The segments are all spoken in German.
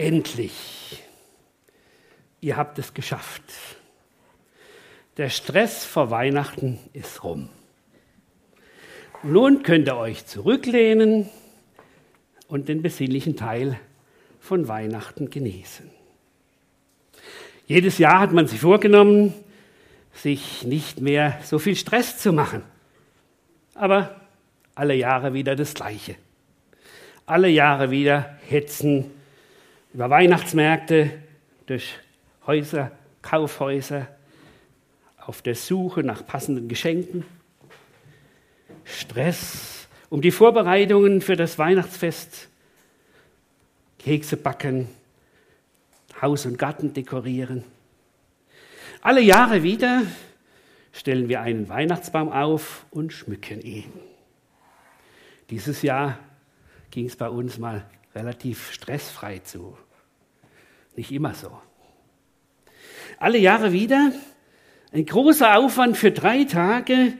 Endlich. Ihr habt es geschafft. Der Stress vor Weihnachten ist rum. Nun könnt ihr euch zurücklehnen und den besinnlichen Teil von Weihnachten genießen. Jedes Jahr hat man sich vorgenommen, sich nicht mehr so viel Stress zu machen. Aber alle Jahre wieder das Gleiche. Alle Jahre wieder hetzen über Weihnachtsmärkte, durch Häuser, Kaufhäuser, auf der Suche nach passenden Geschenken. Stress um die Vorbereitungen für das Weihnachtsfest, Kekse backen, Haus und Garten dekorieren. Alle Jahre wieder stellen wir einen Weihnachtsbaum auf und schmücken ihn. Dieses Jahr ging es bei uns mal relativ stressfrei zu. Nicht immer so. Alle Jahre wieder ein großer Aufwand für drei Tage,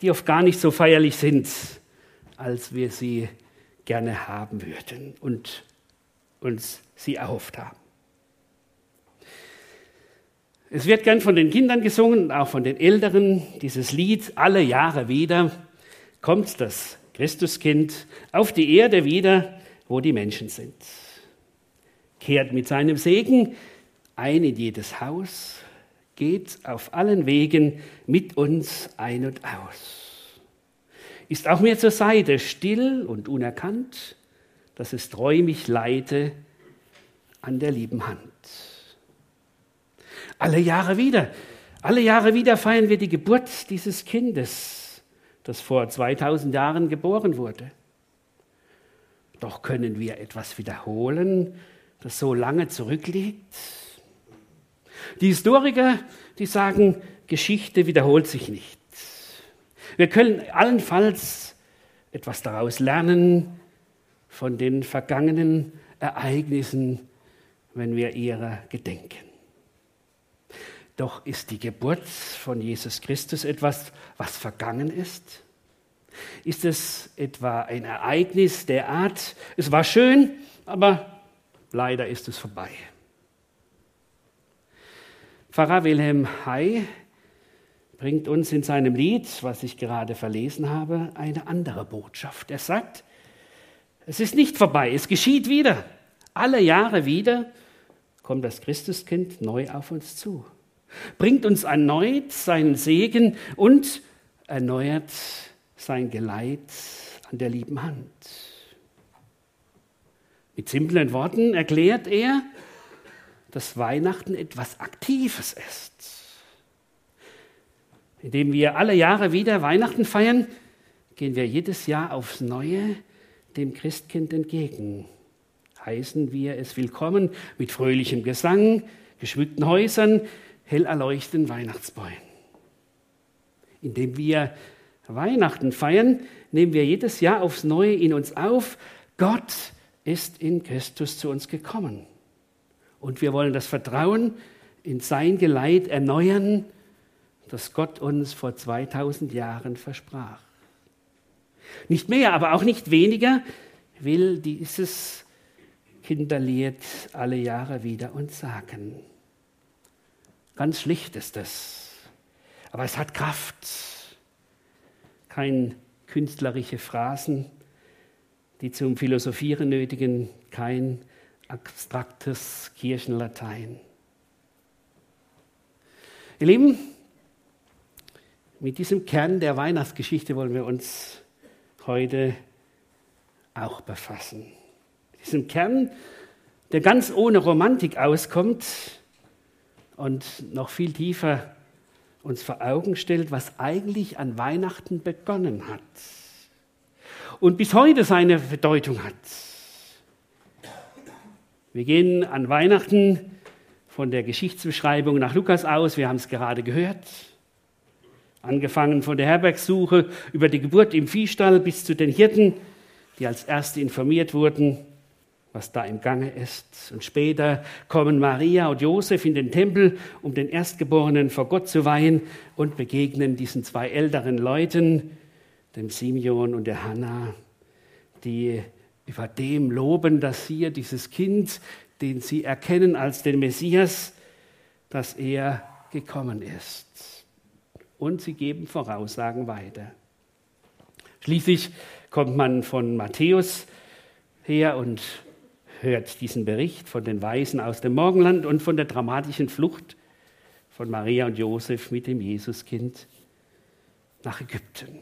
die oft gar nicht so feierlich sind, als wir sie gerne haben würden und uns sie erhofft haben. Es wird gern von den Kindern gesungen, auch von den Älteren, dieses Lied alle Jahre wieder kommt das Christuskind auf die Erde wieder, wo die Menschen sind. Kehrt mit seinem Segen ein in jedes Haus, geht auf allen Wegen mit uns ein und aus. Ist auch mir zur Seite still und unerkannt, dass es treu mich leite an der lieben Hand. Alle Jahre wieder, alle Jahre wieder feiern wir die Geburt dieses Kindes, das vor 2000 Jahren geboren wurde. Doch können wir etwas wiederholen, das so lange zurückliegt? Die Historiker, die sagen, Geschichte wiederholt sich nicht. Wir können allenfalls etwas daraus lernen von den vergangenen Ereignissen, wenn wir ihrer gedenken. Doch ist die Geburt von Jesus Christus etwas, was vergangen ist? Ist es etwa ein Ereignis der Art, es war schön, aber leider ist es vorbei? Pfarrer Wilhelm Hay bringt uns in seinem Lied, was ich gerade verlesen habe, eine andere Botschaft. Er sagt, es ist nicht vorbei, es geschieht wieder. Alle Jahre wieder kommt das Christuskind neu auf uns zu bringt uns erneut seinen Segen und erneuert sein Geleit an der lieben Hand. Mit simplen Worten erklärt er, dass Weihnachten etwas Aktives ist. Indem wir alle Jahre wieder Weihnachten feiern, gehen wir jedes Jahr aufs Neue dem Christkind entgegen. Heißen wir es willkommen mit fröhlichem Gesang, geschmückten Häusern, hell erleuchteten Weihnachtsbäumen. Indem wir Weihnachten feiern, nehmen wir jedes Jahr aufs Neue in uns auf, Gott ist in Christus zu uns gekommen. Und wir wollen das Vertrauen in sein Geleit erneuern, das Gott uns vor 2000 Jahren versprach. Nicht mehr, aber auch nicht weniger will dieses Kinderlied alle Jahre wieder uns sagen. Ganz schlicht ist es. Aber es hat Kraft. Kein künstlerische Phrasen, die zum Philosophieren nötigen, kein abstraktes Kirchenlatein. Ihr Lieben, mit diesem Kern der Weihnachtsgeschichte wollen wir uns heute auch befassen. Diesem Kern, der ganz ohne Romantik auskommt, und noch viel tiefer uns vor Augen stellt, was eigentlich an Weihnachten begonnen hat und bis heute seine Bedeutung hat. Wir gehen an Weihnachten von der Geschichtsbeschreibung nach Lukas aus, wir haben es gerade gehört, angefangen von der Herbergssuche über die Geburt im Viehstall bis zu den Hirten, die als Erste informiert wurden was da im Gange ist. Und später kommen Maria und Josef in den Tempel, um den Erstgeborenen vor Gott zu weihen und begegnen diesen zwei älteren Leuten, dem Simeon und der Hannah, die über dem loben, dass hier dieses Kind den sie erkennen als den Messias, dass er gekommen ist. Und sie geben Voraussagen weiter. Schließlich kommt man von Matthäus her und hört diesen Bericht von den Weisen aus dem Morgenland und von der dramatischen Flucht von Maria und Josef mit dem Jesuskind nach Ägypten.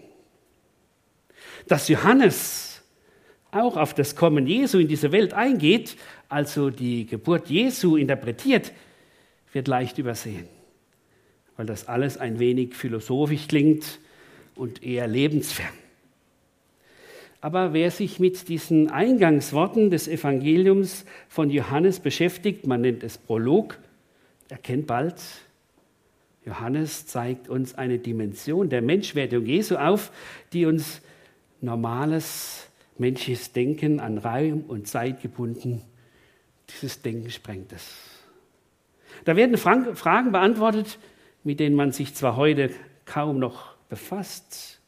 Dass Johannes auch auf das Kommen Jesu in diese Welt eingeht, also die Geburt Jesu interpretiert, wird leicht übersehen, weil das alles ein wenig philosophisch klingt und eher lebensfern. Aber wer sich mit diesen Eingangsworten des Evangeliums von Johannes beschäftigt, man nennt es Prolog, erkennt bald, Johannes zeigt uns eine Dimension der Menschwerdung Jesu auf, die uns normales menschliches Denken an Raum und Zeit gebunden, dieses Denken sprengt es. Da werden Fragen beantwortet, mit denen man sich zwar heute kaum noch befasst,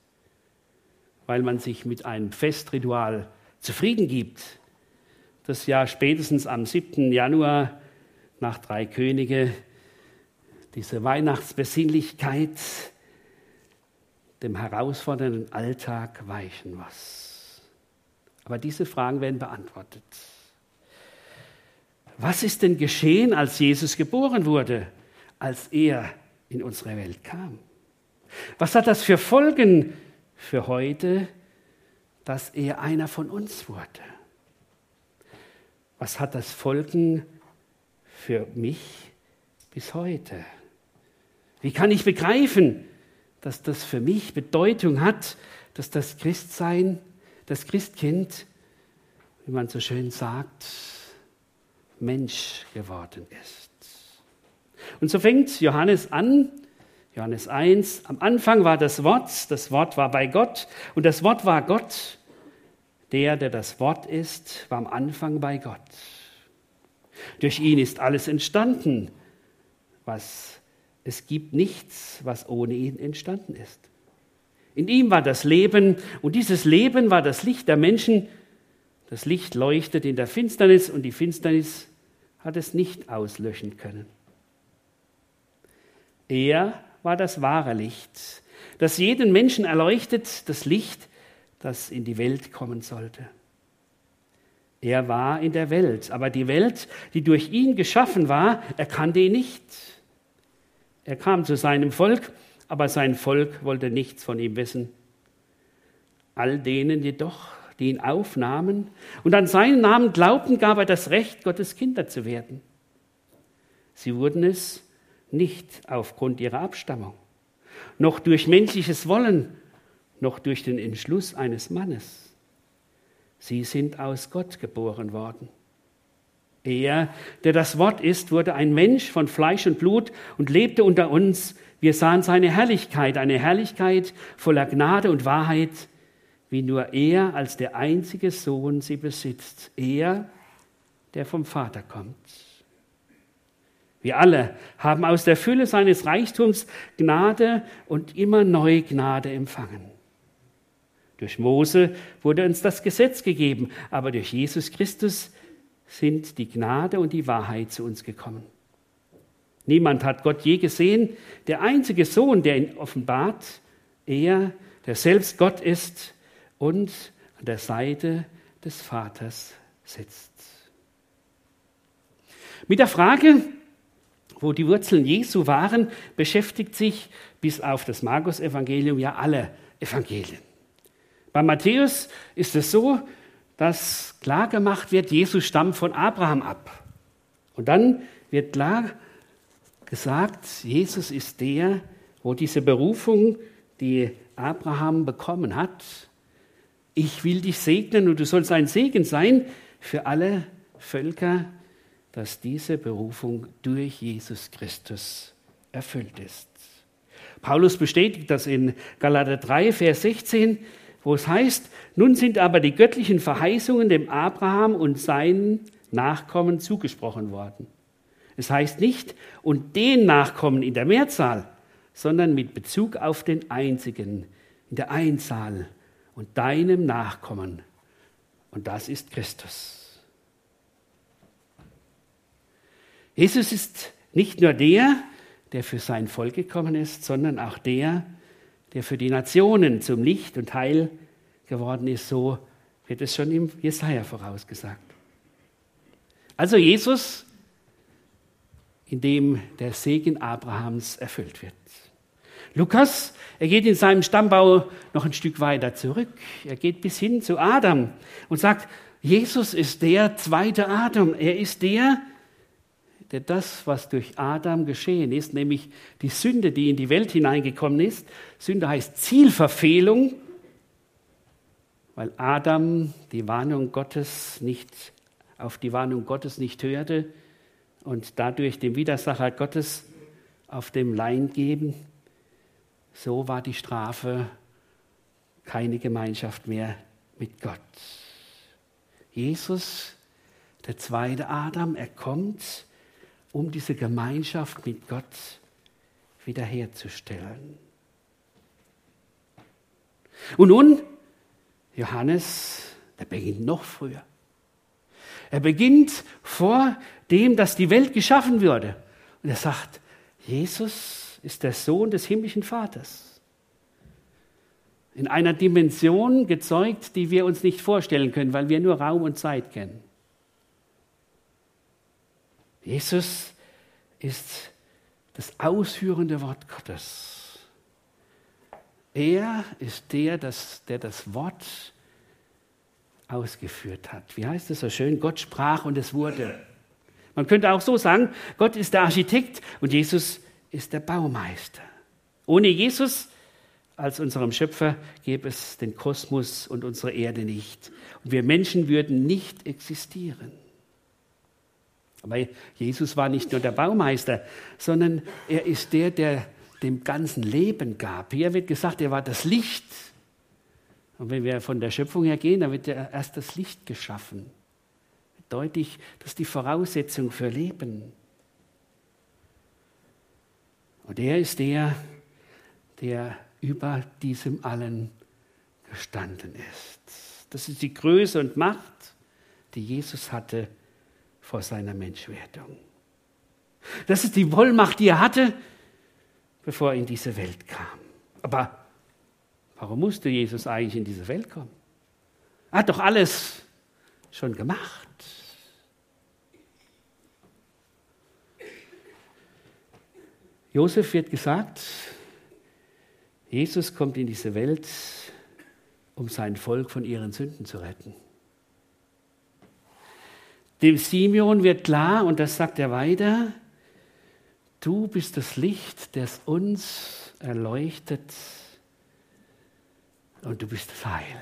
weil man sich mit einem Festritual zufrieden gibt, das ja spätestens am 7. Januar nach Drei Könige diese Weihnachtsbesinnlichkeit dem herausfordernden Alltag weichen muss. Aber diese Fragen werden beantwortet. Was ist denn geschehen, als Jesus geboren wurde, als er in unsere Welt kam? Was hat das für Folgen für heute, dass er einer von uns wurde? Was hat das Folgen für mich bis heute? Wie kann ich begreifen, dass das für mich Bedeutung hat, dass das Christsein, das Christkind, wie man so schön sagt, Mensch geworden ist? Und so fängt Johannes an, Johannes 1, am Anfang war das Wort, das Wort war bei Gott und das Wort war Gott. Der, der das Wort ist, war am Anfang bei Gott. Durch ihn ist alles entstanden, was es gibt nichts, was ohne ihn entstanden ist. In ihm war das Leben und dieses Leben war das Licht der Menschen. Das Licht leuchtet in der Finsternis und die Finsternis hat es nicht auslöschen können. Er war das wahre Licht, das jeden Menschen erleuchtet, das Licht, das in die Welt kommen sollte. Er war in der Welt, aber die Welt, die durch ihn geschaffen war, erkannte ihn nicht. Er kam zu seinem Volk, aber sein Volk wollte nichts von ihm wissen. All denen jedoch, die ihn aufnahmen und an seinen Namen glaubten, gab er das Recht, Gottes Kinder zu werden. Sie wurden es nicht aufgrund ihrer Abstammung, noch durch menschliches Wollen, noch durch den Entschluss eines Mannes. Sie sind aus Gott geboren worden. Er, der das Wort ist, wurde ein Mensch von Fleisch und Blut und lebte unter uns. Wir sahen seine Herrlichkeit, eine Herrlichkeit voller Gnade und Wahrheit, wie nur er als der einzige Sohn sie besitzt. Er, der vom Vater kommt. Wir alle haben aus der Fülle seines Reichtums Gnade und immer neu Gnade empfangen. Durch Mose wurde uns das Gesetz gegeben, aber durch Jesus Christus sind die Gnade und die Wahrheit zu uns gekommen. Niemand hat Gott je gesehen. Der einzige Sohn, der ihn offenbart, er, der selbst Gott ist und an der Seite des Vaters sitzt. Mit der Frage, wo die Wurzeln Jesu waren, beschäftigt sich bis auf das Markus-Evangelium ja alle Evangelien. Bei Matthäus ist es so, dass klar gemacht wird, Jesus stammt von Abraham ab. Und dann wird klar gesagt, Jesus ist der, wo diese Berufung, die Abraham bekommen hat, ich will dich segnen und du sollst ein Segen sein für alle Völker, dass diese Berufung durch Jesus Christus erfüllt ist. Paulus bestätigt das in Galater 3, Vers 16 wo es heißt, nun sind aber die göttlichen Verheißungen dem Abraham und seinen Nachkommen zugesprochen worden. Es heißt nicht, und den Nachkommen in der Mehrzahl, sondern mit Bezug auf den einzigen, in der Einzahl und deinem Nachkommen. Und das ist Christus. Jesus ist nicht nur der, der für sein Volk gekommen ist, sondern auch der, der für die Nationen zum Licht und Heil geworden ist. So wird es schon im Jesaja vorausgesagt. Also Jesus, in dem der Segen Abrahams erfüllt wird. Lukas, er geht in seinem Stammbau noch ein Stück weiter zurück. Er geht bis hin zu Adam und sagt, Jesus ist der zweite Adam. Er ist der, der das, was durch Adam geschehen ist, nämlich die Sünde, die in die Welt hineingekommen ist. Sünde heißt Zielverfehlung, weil Adam die Warnung Gottes nicht auf die Warnung Gottes nicht hörte und dadurch dem Widersacher Gottes auf dem Lein geben. So war die Strafe keine Gemeinschaft mehr mit Gott. Jesus, der zweite Adam, er kommt, um diese Gemeinschaft mit Gott wiederherzustellen. Und nun, Johannes, der beginnt noch früher. Er beginnt vor dem, dass die Welt geschaffen würde. Und er sagt, Jesus ist der Sohn des himmlischen Vaters. In einer Dimension gezeugt, die wir uns nicht vorstellen können, weil wir nur Raum und Zeit kennen. Jesus ist das ausführende Wort Gottes. Er ist der, das, der das Wort ausgeführt hat. Wie heißt es so schön? Gott sprach und es wurde. Man könnte auch so sagen, Gott ist der Architekt und Jesus ist der Baumeister. Ohne Jesus als unserem Schöpfer gäbe es den Kosmos und unsere Erde nicht. Und wir Menschen würden nicht existieren. Aber Jesus war nicht nur der Baumeister, sondern er ist der, der dem ganzen Leben gab. Hier wird gesagt, er war das Licht. Und wenn wir von der Schöpfung her gehen, dann wird ja erst das Licht geschaffen. Deutlich, das ist die Voraussetzung für Leben. Und er ist der, der über diesem allen gestanden ist. Das ist die Größe und Macht, die Jesus hatte vor seiner Menschwerdung. Das ist die Wollmacht, die er hatte, bevor er in diese Welt kam. Aber warum musste Jesus eigentlich in diese Welt kommen? Er hat doch alles schon gemacht. Josef wird gesagt, Jesus kommt in diese Welt, um sein Volk von ihren Sünden zu retten. Dem Simeon wird klar, und das sagt er weiter, du bist das Licht, das uns erleuchtet und du bist das Heil.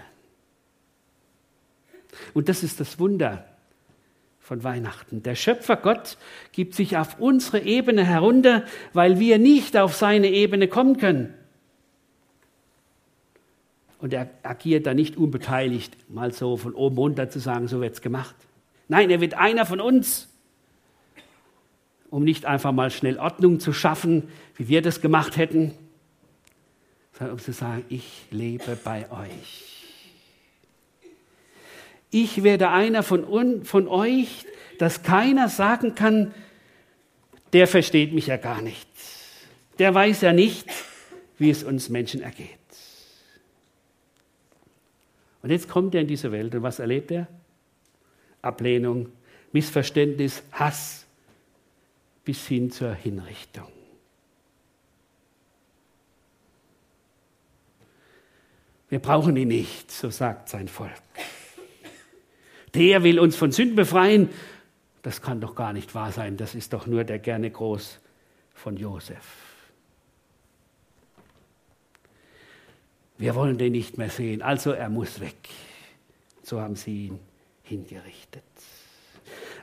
Und das ist das Wunder von Weihnachten. Der Schöpfer Gott gibt sich auf unsere Ebene herunter, weil wir nicht auf seine Ebene kommen können. Und er agiert da nicht unbeteiligt, mal so von oben runter zu sagen, so wird es gemacht. Nein, er wird einer von uns, um nicht einfach mal schnell Ordnung zu schaffen, wie wir das gemacht hätten, sondern um zu sagen, ich lebe bei euch. Ich werde einer von, un, von euch, dass keiner sagen kann, der versteht mich ja gar nicht. Der weiß ja nicht, wie es uns Menschen ergeht. Und jetzt kommt er in diese Welt und was erlebt er? Ablehnung, Missverständnis, Hass bis hin zur Hinrichtung. Wir brauchen ihn nicht, so sagt sein Volk. Der will uns von Sünden befreien. Das kann doch gar nicht wahr sein. Das ist doch nur der gerne groß von Josef. Wir wollen den nicht mehr sehen, also er muss weg. So haben sie ihn hingerichtet.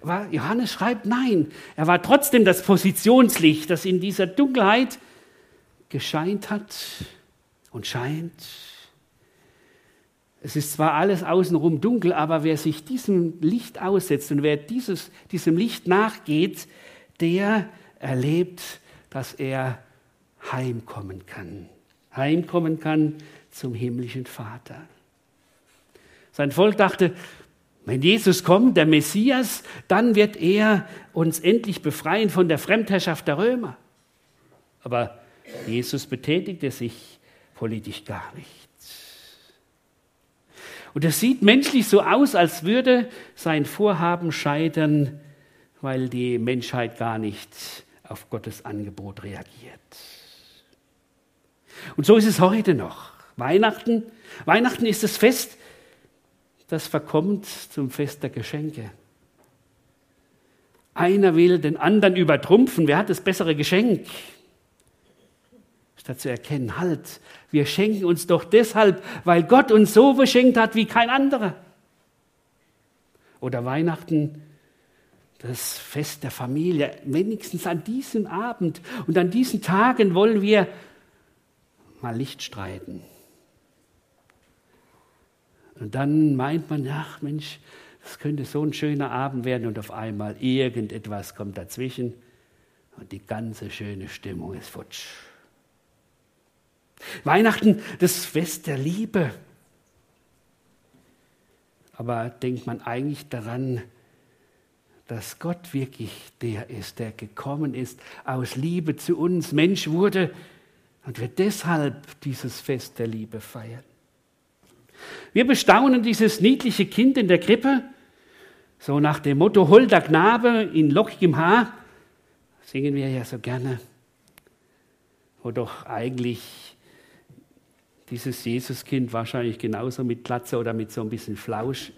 Aber Johannes schreibt, nein, er war trotzdem das Positionslicht, das in dieser Dunkelheit gescheint hat und scheint. Es ist zwar alles außenrum dunkel, aber wer sich diesem Licht aussetzt und wer dieses, diesem Licht nachgeht, der erlebt, dass er heimkommen kann. Heimkommen kann zum himmlischen Vater. Sein Volk dachte, Wenn Jesus kommt, der Messias, dann wird er uns endlich befreien von der Fremdherrschaft der Römer. Aber Jesus betätigte sich politisch gar nicht. Und es sieht menschlich so aus, als würde sein Vorhaben scheitern, weil die Menschheit gar nicht auf Gottes Angebot reagiert. Und so ist es heute noch. Weihnachten, Weihnachten ist das Fest, das verkommt zum Fest der Geschenke. Einer will den anderen übertrumpfen. Wer hat das bessere Geschenk? Statt zu erkennen, halt, wir schenken uns doch deshalb, weil Gott uns so beschenkt hat wie kein anderer. Oder Weihnachten, das Fest der Familie. Wenigstens an diesem Abend und an diesen Tagen wollen wir mal Licht streiten. Und dann meint man, ach Mensch, das könnte so ein schöner Abend werden und auf einmal irgendetwas kommt dazwischen und die ganze schöne Stimmung ist futsch. Weihnachten, das Fest der Liebe. Aber denkt man eigentlich daran, dass Gott wirklich der ist, der gekommen ist, aus Liebe zu uns Mensch wurde und wir deshalb dieses Fest der Liebe feiern. Wir bestaunen dieses niedliche Kind in der Krippe, so nach dem Motto Holder Knabe in lockigem Haar, singen wir ja so gerne, wo doch eigentlich dieses Jesuskind wahrscheinlich genauso mit Glatze oder mit so ein bisschen Flausch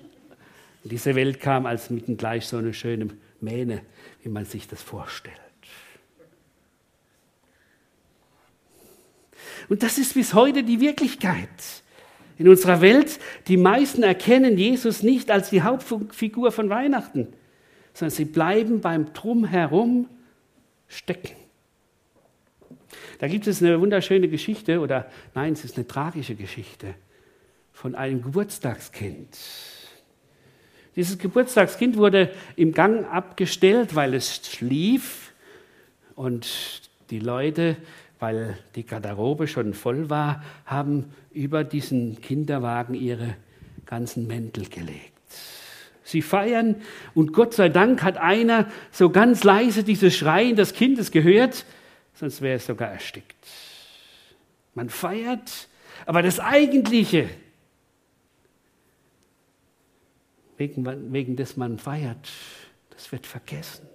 in diese Welt kam, als mitten gleich so eine schöne Mähne, wie man sich das vorstellt. Und das ist bis heute die Wirklichkeit. In unserer Welt, die meisten erkennen Jesus nicht als die Hauptfigur von Weihnachten, sondern sie bleiben beim Drumherum stecken. Da gibt es eine wunderschöne Geschichte, oder nein, es ist eine tragische Geschichte von einem Geburtstagskind. Dieses Geburtstagskind wurde im Gang abgestellt, weil es schlief und die Leute, weil die Garderobe schon voll war, haben über diesen Kinderwagen ihre ganzen Mäntel gelegt. Sie feiern und Gott sei Dank hat einer so ganz leise dieses Schreien des Kindes gehört sonst wäre es sogar erstickt. Man feiert, aber das Eigentliche, wegen, wegen des man feiert, das wird vergessen.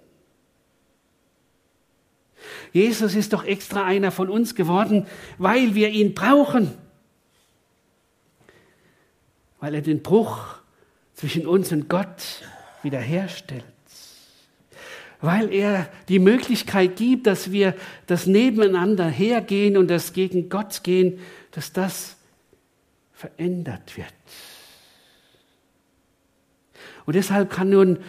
Jesus ist doch extra einer von uns geworden, weil wir ihn brauchen. Weil er den Bruch zwischen uns und Gott wiederherstellt weil er die Möglichkeit gibt, dass wir das nebeneinander hergehen und das gegen Gott gehen, dass das verändert wird. Und deshalb kann nun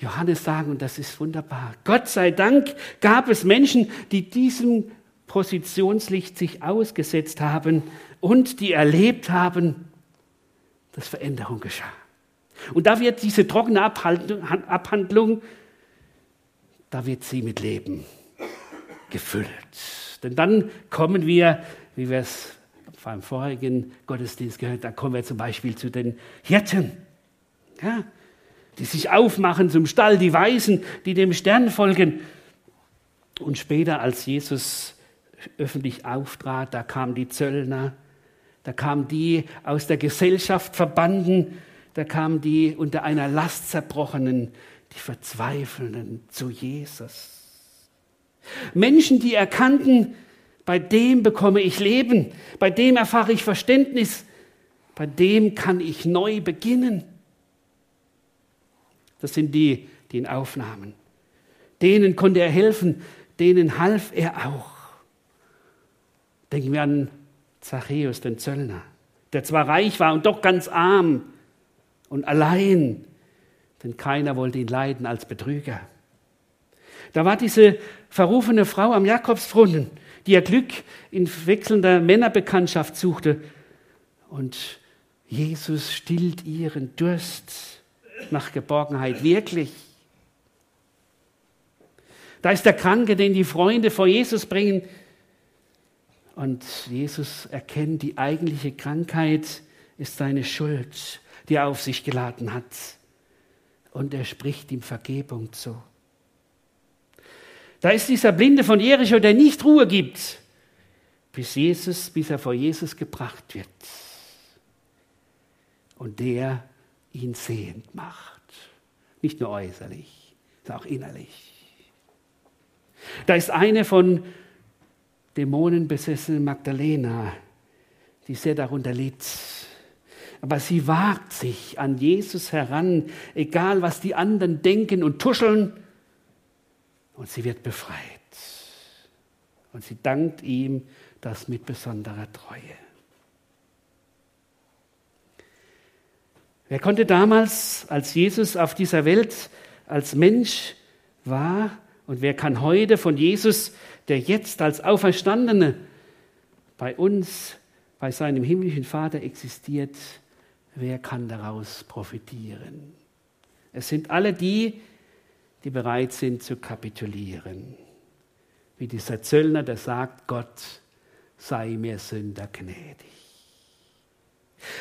Johannes sagen, und das ist wunderbar, Gott sei Dank gab es Menschen, die diesem Positionslicht sich ausgesetzt haben und die erlebt haben, dass Veränderung geschah. Und da wird diese trockene Abhandlung da wird sie mit Leben gefüllt. Denn dann kommen wir, wie wir es beim vorigen Gottesdienst gehört, dann kommen wir zum Beispiel zu den Hirten, ja, die sich aufmachen zum Stall, die Weisen, die dem Stern folgen. Und später, als Jesus öffentlich auftrat, da kamen die Zöllner, da kamen die aus der Gesellschaft verbanden, da kamen die unter einer Last zerbrochenen, die Verzweifelnden zu Jesus. Menschen, die erkannten, bei dem bekomme ich Leben, bei dem erfahre ich Verständnis, bei dem kann ich neu beginnen. Das sind die, die ihn aufnahmen. Denen konnte er helfen, denen half er auch. Denken wir an Zachäus, den Zöllner, der zwar reich war und doch ganz arm und allein denn keiner wollte ihn leiden als Betrüger. Da war diese verrufene Frau am Jakobsbrunnen, die ihr Glück in wechselnder Männerbekanntschaft suchte. Und Jesus stillt ihren Durst nach Geborgenheit wirklich. Da ist der Kranke, den die Freunde vor Jesus bringen. Und Jesus erkennt, die eigentliche Krankheit ist seine Schuld, die er auf sich geladen hat. und er spricht ihm Vergebung zu. Da ist dieser Blinde von Jericho, der nicht Ruhe gibt, bis Jesus, bis er vor Jesus gebracht wird. Und der ihn sehend macht. Nicht nur äußerlich, sondern auch innerlich. Da ist eine von Dämonen besessene Magdalena, die sehr darunter litt. Aber sie wagt sich an Jesus heran, egal was die anderen denken und tuscheln, und sie wird befreit. Und sie dankt ihm das mit besonderer Treue. Wer konnte damals, als Jesus auf dieser Welt als Mensch war, und wer kann heute von Jesus, der jetzt als Auferstandene bei uns, bei seinem himmlischen Vater existiert, wer kann daraus profitieren? Es sind alle die, die bereit sind zu kapitulieren. Wie dieser Zöllner, der sagt, Gott sei mir Sünder gnädig.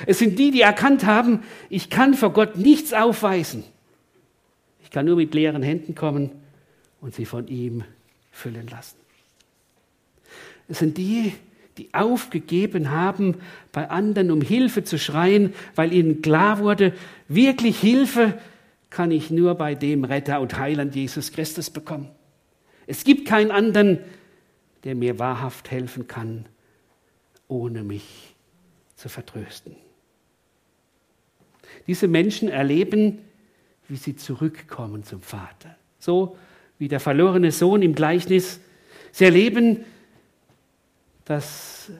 Es sind die, die erkannt haben, ich kann vor Gott nichts aufweisen. Ich kann nur mit leeren Händen kommen und sie von ihm füllen lassen. Es sind die, die aufgegeben haben, bei anderen um Hilfe zu schreien, weil ihnen klar wurde, wirklich Hilfe kann ich nur bei dem Retter und Heiland Jesus Christus bekommen. Es gibt keinen anderen, der mir wahrhaft helfen kann, ohne mich zu vertrösten. Diese Menschen erleben, wie sie zurückkommen zum Vater. So wie der verlorene Sohn im Gleichnis. Sie erleben, dass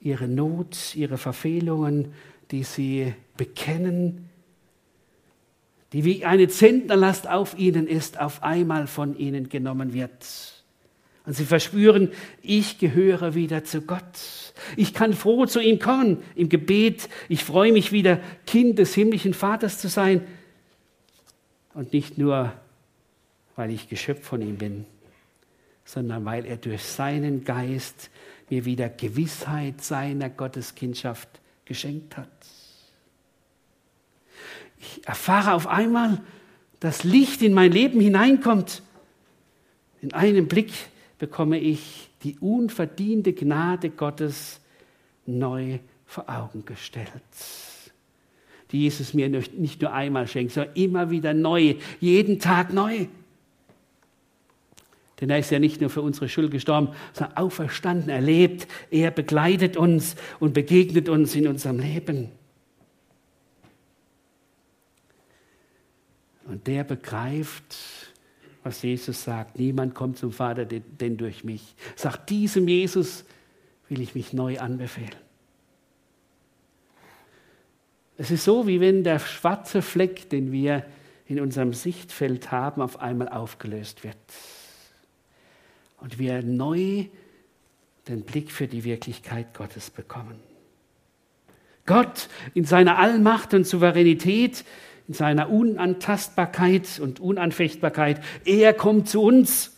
ihre Not, ihre Verfehlungen, die sie bekennen, die wie eine Zentnerlast auf ihnen ist, auf einmal von ihnen genommen wird. Und sie verspüren, ich gehöre wieder zu Gott. Ich kann froh zu ihm kommen im Gebet. Ich freue mich wieder, Kind des himmlischen Vaters zu sein. Und nicht nur, weil ich Geschöpf von ihm bin, sondern weil er durch seinen Geist mir wieder Gewissheit seiner Gotteskindschaft geschenkt hat. Ich erfahre auf einmal, dass Licht in mein Leben hineinkommt. In einem Blick bekomme ich die unverdiente Gnade Gottes neu vor Augen gestellt, die Jesus mir nicht nur einmal schenkt, sondern immer wieder neu, jeden Tag neu. Denn er ist ja nicht nur für unsere Schuld gestorben, sondern auferstanden, erlebt. Er begleitet uns und begegnet uns in unserem Leben. Und der begreift, was Jesus sagt. Niemand kommt zum Vater denn durch mich. Sagt diesem Jesus will ich mich neu anbefehlen. Es ist so, wie wenn der schwarze Fleck, den wir in unserem Sichtfeld haben, auf einmal aufgelöst wird. Und wir neu den Blick für die Wirklichkeit Gottes bekommen. Gott in seiner Allmacht und Souveränität in seiner Unantastbarkeit und Unanfechtbarkeit. Er kommt zu uns,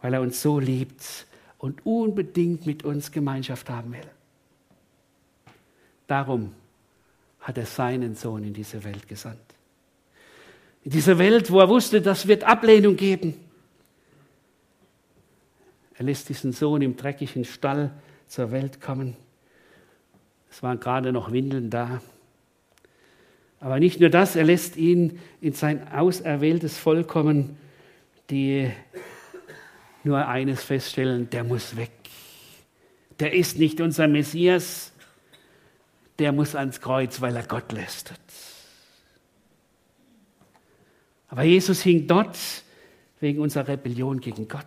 weil er uns so liebt und unbedingt mit uns Gemeinschaft haben will. Darum hat er seinen Sohn in diese Welt gesandt. In diese Welt, wo er wusste, das wird Ablehnung geben. Er lässt diesen Sohn im dreckigen Stall zur Welt kommen. Es waren gerade noch Windeln da. Aber nicht nur das, er lässt ihn in sein auserwähltes Volk kommen, die nur eines feststellen, der muss weg. Der ist nicht unser Messias, der muss ans Kreuz, weil er Gott lästert. Aber Jesus hing dort wegen unserer Rebellion gegen Gott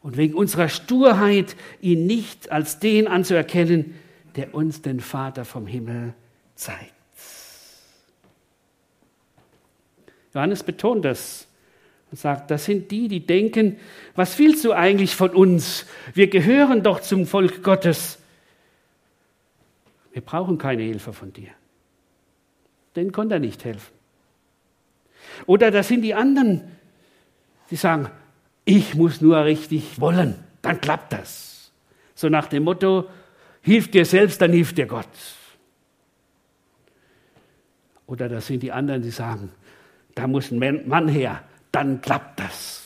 und wegen unserer Sturheit, ihn nicht als den anzuerkennen, der uns den Vater vom Himmel zeigt. Johannes betont das und sagt, das sind die, die denken, was willst du eigentlich von uns? Wir gehören doch zum Volk Gottes. Wir brauchen keine Hilfe von dir. Den konnte er nicht helfen. Oder das sind die anderen, die sagen, ich muss nur richtig wollen, dann klappt das. So nach dem Motto, hilf dir selbst, dann hilft dir Gott. Oder das sind die anderen, die sagen, da muss ein Mann her, dann klappt das.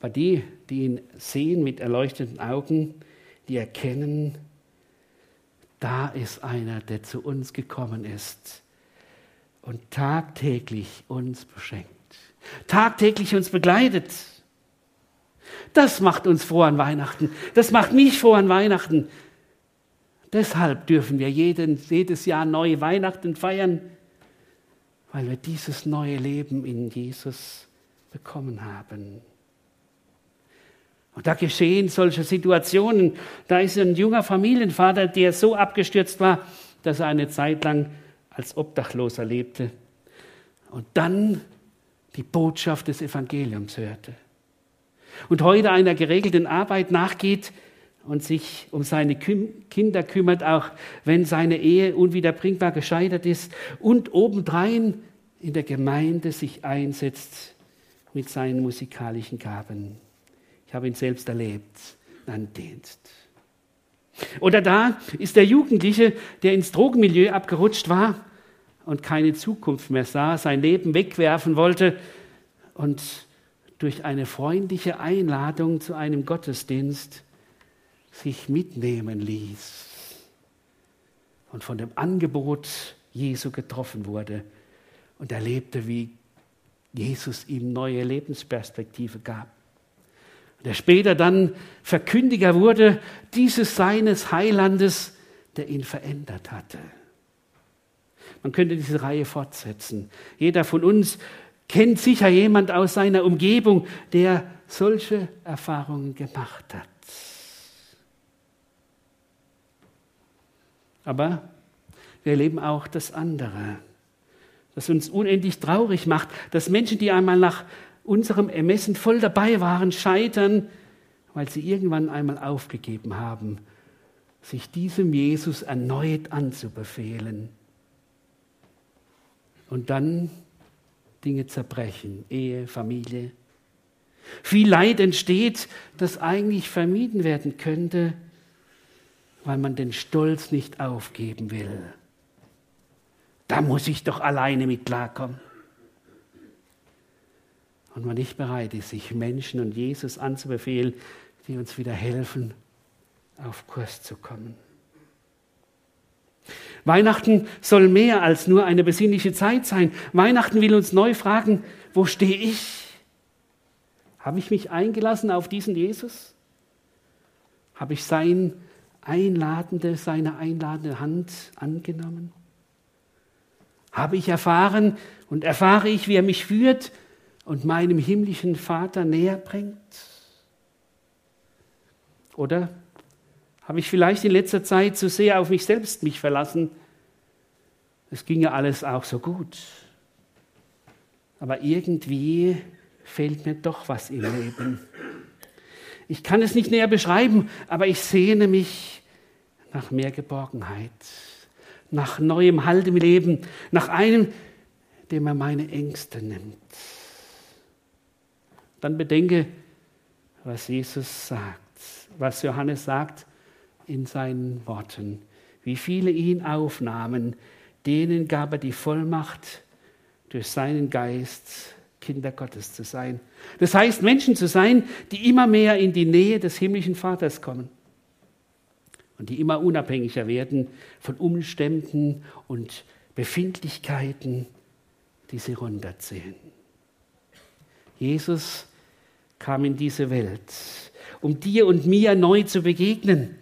Aber die, die ihn sehen mit erleuchteten Augen, die erkennen, da ist einer, der zu uns gekommen ist und tagtäglich uns beschenkt, tagtäglich uns begleitet. Das macht uns froh an Weihnachten. Das macht mich froh an Weihnachten. Deshalb dürfen wir jeden, jedes Jahr neue Weihnachten feiern, weil wir dieses neue Leben in Jesus bekommen haben. Und da geschehen solche Situationen. Da ist ein junger Familienvater, der so abgestürzt war, dass er eine Zeit lang als Obdachloser lebte und dann die Botschaft des Evangeliums hörte. Und heute einer geregelten Arbeit nachgeht und sich um seine Kinder kümmert, auch wenn seine Ehe unwiederbringbar gescheitert ist und obendrein in der Gemeinde sich einsetzt mit seinen musikalischen Gaben. Ich habe ihn selbst erlebt, einen Dienst. Oder da ist der Jugendliche, der ins Drogenmilieu abgerutscht war und keine Zukunft mehr sah, sein Leben wegwerfen wollte und durch eine freundliche Einladung zu einem Gottesdienst sich mitnehmen ließ und von dem Angebot Jesu getroffen wurde und erlebte, wie Jesus ihm neue Lebensperspektive gab der später dann Verkündiger wurde dieses seines Heilandes, der ihn verändert hatte. Man könnte diese Reihe fortsetzen. Jeder von uns kennt sicher jemand aus seiner Umgebung, der solche Erfahrungen gemacht hat. Aber wir erleben auch das andere, das uns unendlich traurig macht, dass Menschen, die einmal nach unserem Ermessen voll dabei waren, scheitern, weil sie irgendwann einmal aufgegeben haben, sich diesem Jesus erneut anzubefehlen. Und dann Dinge zerbrechen, Ehe, Familie. Viel Leid entsteht, das eigentlich vermieden werden könnte, weil man den Stolz nicht aufgeben will. Da muss ich doch alleine mit klarkommen und man nicht bereit ist, sich Menschen und Jesus anzubefehlen, die uns wieder helfen, auf Kurs zu kommen. Weihnachten soll mehr als nur eine besinnliche Zeit sein. Weihnachten will uns neu fragen, wo stehe ich? Habe ich mich eingelassen auf diesen Jesus? Habe ich sein einladende, seine einladende Hand angenommen? Habe ich erfahren und erfahre ich, wie er mich führt und meinem himmlischen Vater näher bringt? Oder habe ich vielleicht in letzter Zeit zu sehr auf mich selbst mich verlassen? Es ging ja alles auch so gut. Aber irgendwie fehlt mir doch was im Leben. Ich kann es nicht näher beschreiben, aber ich sehne mich nach mehr Geborgenheit, nach neuem Halt im Leben, nach einem, der mir meine Ängste nimmt dann bedenke, was Jesus sagt, was Johannes sagt in seinen Worten. Wie viele ihn aufnahmen, denen gab er die Vollmacht, durch seinen Geist Kinder Gottes zu sein. Das heißt, Menschen zu sein, die immer mehr in die Nähe des himmlischen Vaters kommen und die immer unabhängiger werden von Umständen und Befindlichkeiten, die sie runterziehen. Jesus kam in diese Welt, um dir und mir neu zu begegnen,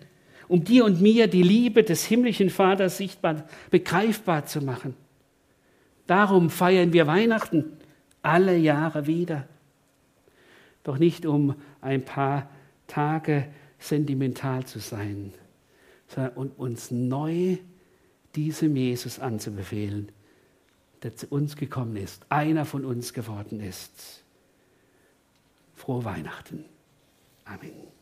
um dir und mir die Liebe des himmlischen Vaters sichtbar, begreifbar zu machen. Darum feiern wir Weihnachten alle Jahre wieder. Doch nicht um ein paar Tage sentimental zu sein, sondern um uns neu diesem Jesus anzubefehlen, der zu uns gekommen ist, einer von uns geworden ist. Frohe Weihnachten. Amen.